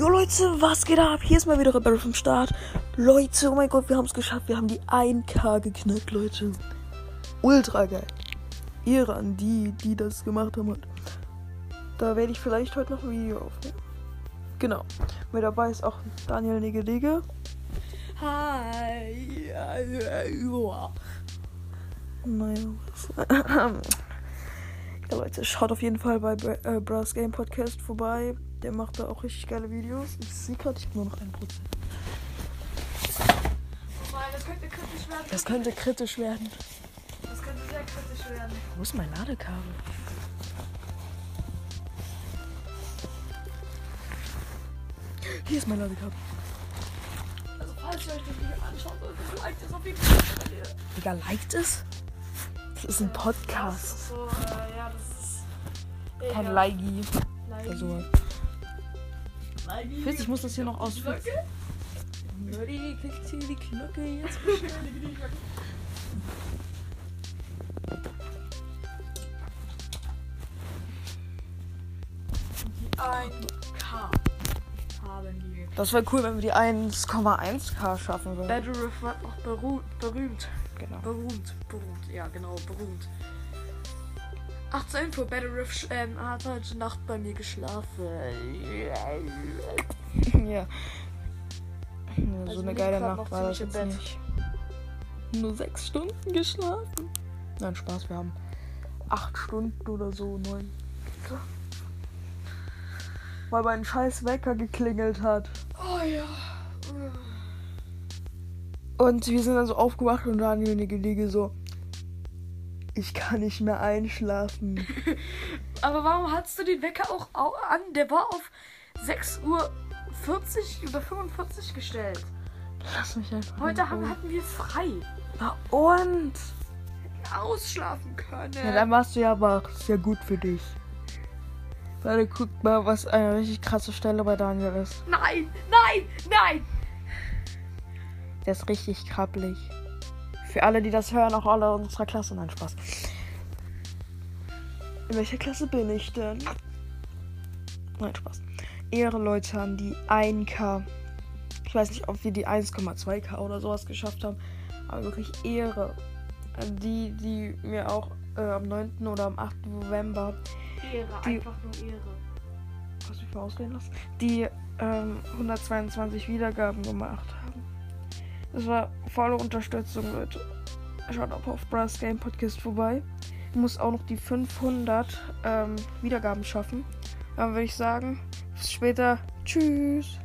Jo Leute, was geht ab? Hier ist mal wieder Rebel vom Start. Leute, oh mein Gott, wir haben es geschafft. Wir haben die 1K geknackt, Leute. Ultra geil. Ehre an die, die das gemacht haben. Und da werde ich vielleicht heute noch ein Video aufnehmen. Genau. Mit dabei ist auch Daniel Negelege. Hi. Naja, was. Ja, Leute, schaut auf jeden Fall bei Bra äh, Brass Game Podcast vorbei. Der macht da auch richtig geile Videos. Ich sehe gerade, ich habe nur noch 1%. Das könnte kritisch werden. Das könnte kritisch werden. Das könnte sehr kritisch werden. Wo ist mein Ladekabel? Hier ist mein Ladekabel. Also falls ihr euch das Video anschaut, dann liked es auf jeden Fall. Digga, liked es? Das ist ein Podcast. ja. Kein ja, Leigi. Oder sowas. Fitz, ich muss das hier noch ausfüllen. Nerdy kriegt hier die Knöcke jetzt. Die 1K haben die. Das wäre cool, wenn wir die 1,1k schaffen würden. Battle Riff wird noch berühmt. Genau. Berühmt. Berühmt. Ja, genau, berühmt. Ach, zur Info, Battle Riff ähm, hat heute Nacht bei mir geschlafen. Ja. ja Also so eine geile Nacht war das jetzt Bett. nicht. Nur sechs Stunden geschlafen. Nein, Spaß, wir haben acht Stunden oder so, neun. Weil mein scheiß Wecker geklingelt hat. Oh ja. Und wir sind dann so aufgewacht und Daniel und die Gelege so. Ich kann nicht mehr einschlafen. Aber warum hast du den Wecker auch au- an? Der war auf 6 Uhr 40 über 45 gestellt. Lass mich einfach. Heute haben, hatten wir frei. Na und? Ausschlafen können. Ja, dann warst du ja wach. Ist ja gut für dich. Warte, guck mal, was eine richtig krasse Stelle bei Daniel ist. nein, nein, nein. Der ist richtig krabbelig. Für alle, die das hören, auch alle unserer Klasse. Nein, Spaß. In welcher Klasse bin ich denn? Nein, Spaß. Ehre Leute an die 1K. Ich weiß nicht, ob wir die 1,2K oder sowas geschafft haben. Aber wirklich Ehre an die, die mir auch äh, am 9. oder am 8. November Ehre, Die- einfach nur Ehre. kannst du mich mal ausreden lassen, die ähm, 122 Wiedergaben gemacht haben. Das war volle Unterstützung, Leute. Schaut auch auf Brass Game Podcast vorbei. Ich muss auch noch die 500 ähm, Wiedergaben schaffen. Dann würde ich sagen, bis später. Tschüss.